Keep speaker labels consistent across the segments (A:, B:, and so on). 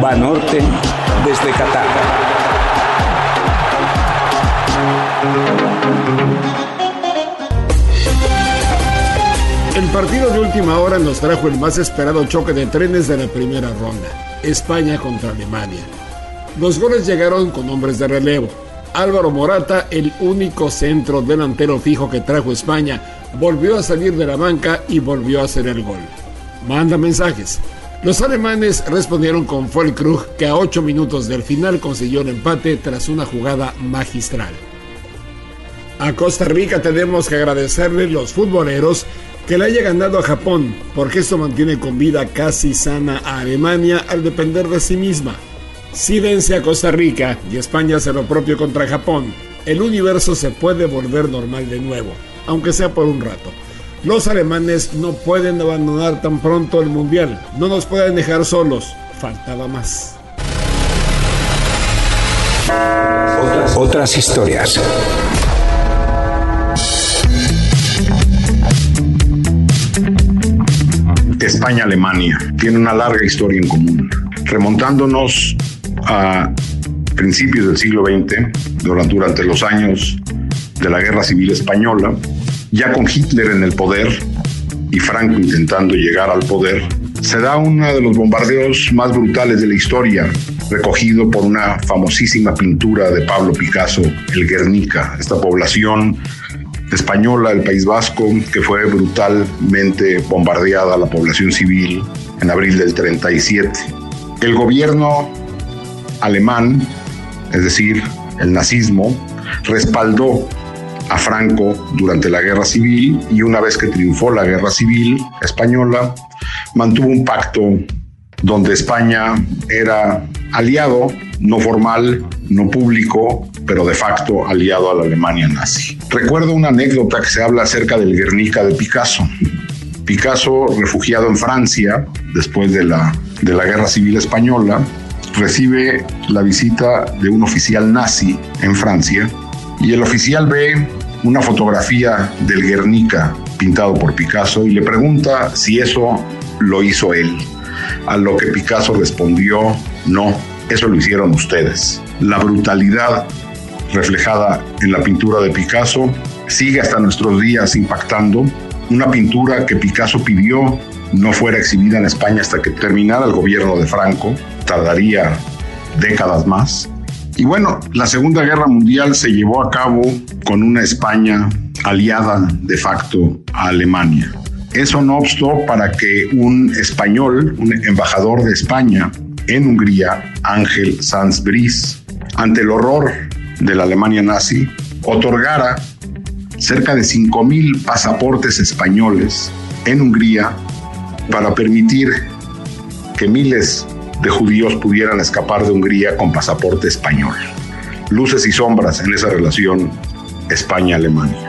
A: Banorte desde Qatar.
B: El partido de última hora nos trajo el más esperado choque de trenes de la primera ronda, España contra Alemania. Los goles llegaron con hombres de relevo. Álvaro Morata, el único centro delantero fijo que trajo España, volvió a salir de la banca y volvió a hacer el gol. Manda mensajes. Los alemanes respondieron con Volkrug, que a 8 minutos del final consiguió el empate tras una jugada magistral. A Costa Rica tenemos que agradecerle los futboleros que le haya ganado a Japón, porque esto mantiene con vida casi sana a Alemania al depender de sí misma. Si vence a Costa Rica y España hace lo propio contra Japón, el universo se puede volver normal de nuevo, aunque sea por un rato. Los alemanes no pueden abandonar tan pronto el mundial, no nos pueden dejar solos, faltaba más.
A: Otras historias.
C: España-Alemania tiene una larga historia en común. Remontándonos a principios del siglo XX, durante los años de la Guerra Civil Española, ya con Hitler en el poder y Franco intentando llegar al poder, se da uno de los bombardeos más brutales de la historia, recogido por una famosísima pintura de Pablo Picasso, el Guernica, esta población española del País Vasco que fue brutalmente bombardeada la población civil en abril del 37. El gobierno alemán, es decir, el nazismo, respaldó a Franco durante la guerra civil y una vez que triunfó la guerra civil española, mantuvo un pacto donde España era aliado, no formal, no público, pero de facto aliado a la Alemania nazi. Recuerdo una anécdota que se habla acerca del Guernica de Picasso. Picasso, refugiado en Francia después de la, de la Guerra Civil Española, recibe la visita de un oficial nazi en Francia y el oficial ve una fotografía del Guernica pintado por Picasso y le pregunta si eso lo hizo él. A lo que Picasso respondió, no, eso lo hicieron ustedes. La brutalidad reflejada en la pintura de Picasso sigue hasta nuestros días impactando. Una pintura que Picasso pidió no fuera exhibida en España hasta que terminara el gobierno de Franco, tardaría décadas más. Y bueno, la Segunda Guerra Mundial se llevó a cabo con una España aliada de facto a Alemania. Eso no obstó para que un español, un embajador de España en Hungría, Ángel Sanz Brice, ante el horror de la Alemania nazi, otorgara cerca de 5.000 pasaportes españoles en Hungría para permitir que miles de judíos pudieran escapar de Hungría con pasaporte español. Luces y sombras en esa relación España-Alemania.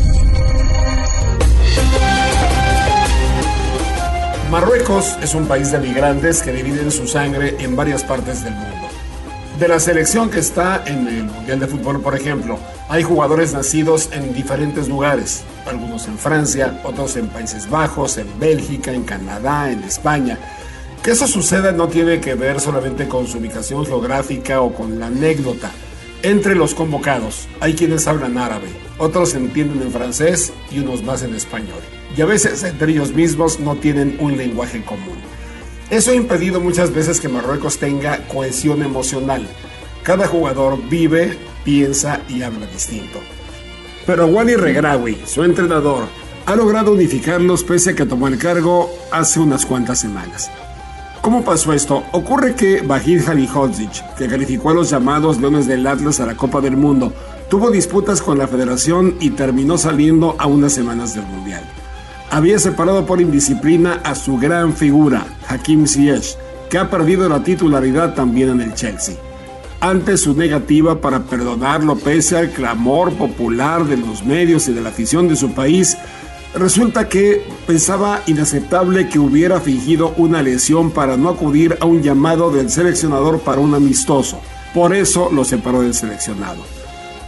B: Marruecos es un país de migrantes que dividen su sangre en varias partes del mundo. De la selección que está en el Mundial de Fútbol, por ejemplo, hay jugadores nacidos en diferentes lugares, algunos en Francia, otros en Países Bajos, en Bélgica, en Canadá, en España. Que eso suceda no tiene que ver solamente con su ubicación geográfica o con la anécdota. Entre los convocados hay quienes hablan árabe, otros entienden en francés y unos más en español y a veces entre ellos mismos no tienen un lenguaje común. Eso ha impedido muchas veces que Marruecos tenga cohesión emocional. Cada jugador vive, piensa y habla distinto. Pero Wally Regrawi, su entrenador, ha logrado unificarlos pese a que tomó el cargo hace unas cuantas semanas. ¿Cómo pasó esto? Ocurre que Bahir Halihodzic, que calificó a los llamados Leones del Atlas a la Copa del Mundo, tuvo disputas con la federación y terminó saliendo a unas semanas del Mundial había separado por indisciplina a su gran figura, Hakim Ziyech, que ha perdido la titularidad también en el Chelsea. Ante su negativa para perdonarlo pese al clamor popular de los medios y de la afición de su país, resulta que pensaba inaceptable que hubiera fingido una lesión para no acudir a un llamado del seleccionador para un amistoso. Por eso lo separó del seleccionado.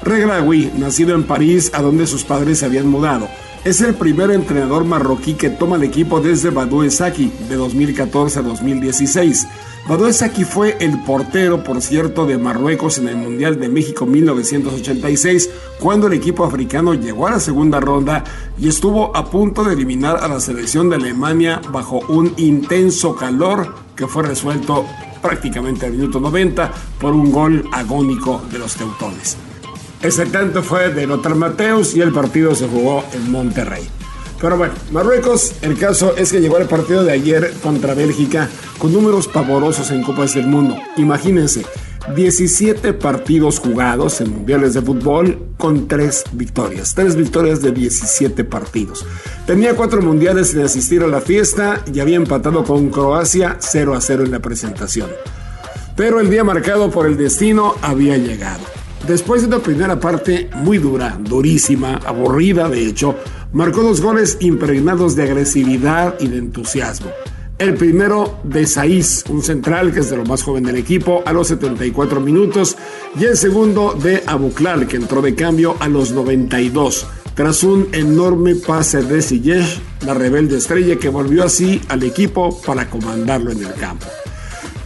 B: Regragui, nacido en París, a donde sus padres se habían mudado, es el primer entrenador marroquí que toma el equipo desde Badou Saki de 2014 a 2016. Badou Saki fue el portero, por cierto, de Marruecos en el Mundial de México 1986, cuando el equipo africano llegó a la segunda ronda y estuvo a punto de eliminar a la selección de Alemania bajo un intenso calor que fue resuelto prácticamente al minuto 90 por un gol agónico de los teutones. Ese tanto fue de Lothar Mateus y el partido se jugó en Monterrey. Pero bueno, Marruecos, el caso es que llegó al partido de ayer contra Bélgica con números pavorosos en Copas del Mundo. Imagínense, 17 partidos jugados en mundiales de fútbol con 3 victorias. 3 victorias de 17 partidos. Tenía 4 mundiales sin asistir a la fiesta y había empatado con Croacia 0 a 0 en la presentación. Pero el día marcado por el destino había llegado. Después de una primera parte muy dura, durísima, aburrida de hecho, marcó dos goles impregnados de agresividad y de entusiasmo. El primero de Saiz, un central que es de lo más joven del equipo, a los 74 minutos, y el segundo de Abuklal, que entró de cambio a los 92, tras un enorme pase de Ziyech, la rebelde estrella que volvió así al equipo para comandarlo en el campo.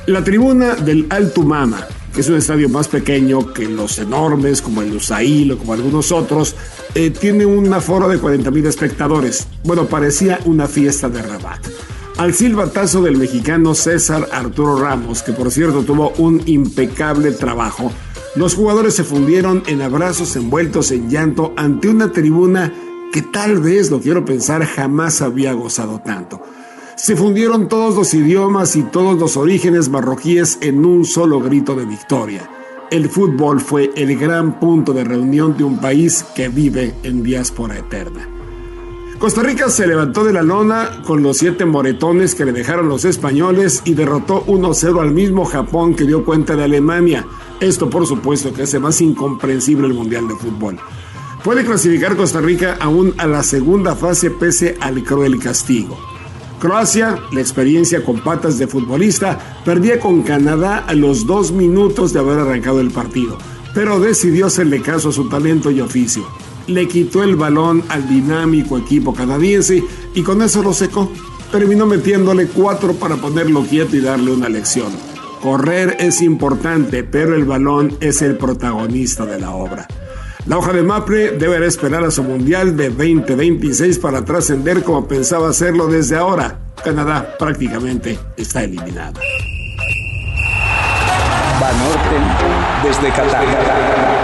B: La tribuna del Altumama, es un estadio más pequeño que los enormes como el Usail o como algunos otros, eh, tiene un aforo de 40.000 espectadores. Bueno, parecía una fiesta de Rabat. Al silbatazo del mexicano César Arturo Ramos, que por cierto tuvo un impecable trabajo, los jugadores se fundieron en abrazos envueltos en llanto ante una tribuna que tal vez, lo quiero pensar, jamás había gozado tanto se fundieron todos los idiomas y todos los orígenes marroquíes en un solo grito de victoria. El fútbol fue el gran punto de reunión de un país que vive en diáspora eterna. Costa Rica se levantó de la lona con los siete moretones que le dejaron los españoles y derrotó 1-0 al mismo Japón que dio cuenta de Alemania. Esto por supuesto que hace más incomprensible el Mundial de Fútbol. Puede clasificar Costa Rica aún a la segunda fase pese al cruel castigo. Croacia, la experiencia con patas de futbolista, perdía con Canadá a los dos minutos de haber arrancado el partido, pero decidió hacerle caso a su talento y oficio. Le quitó el balón al dinámico equipo canadiense y con eso lo secó. Terminó metiéndole cuatro para ponerlo quieto y darle una lección. Correr es importante, pero el balón es el protagonista de la obra. La hoja de Mapre deberá esperar a su Mundial de 2026 para trascender como pensaba hacerlo desde ahora. Canadá prácticamente está eliminado.
A: Banorte desde Qatar.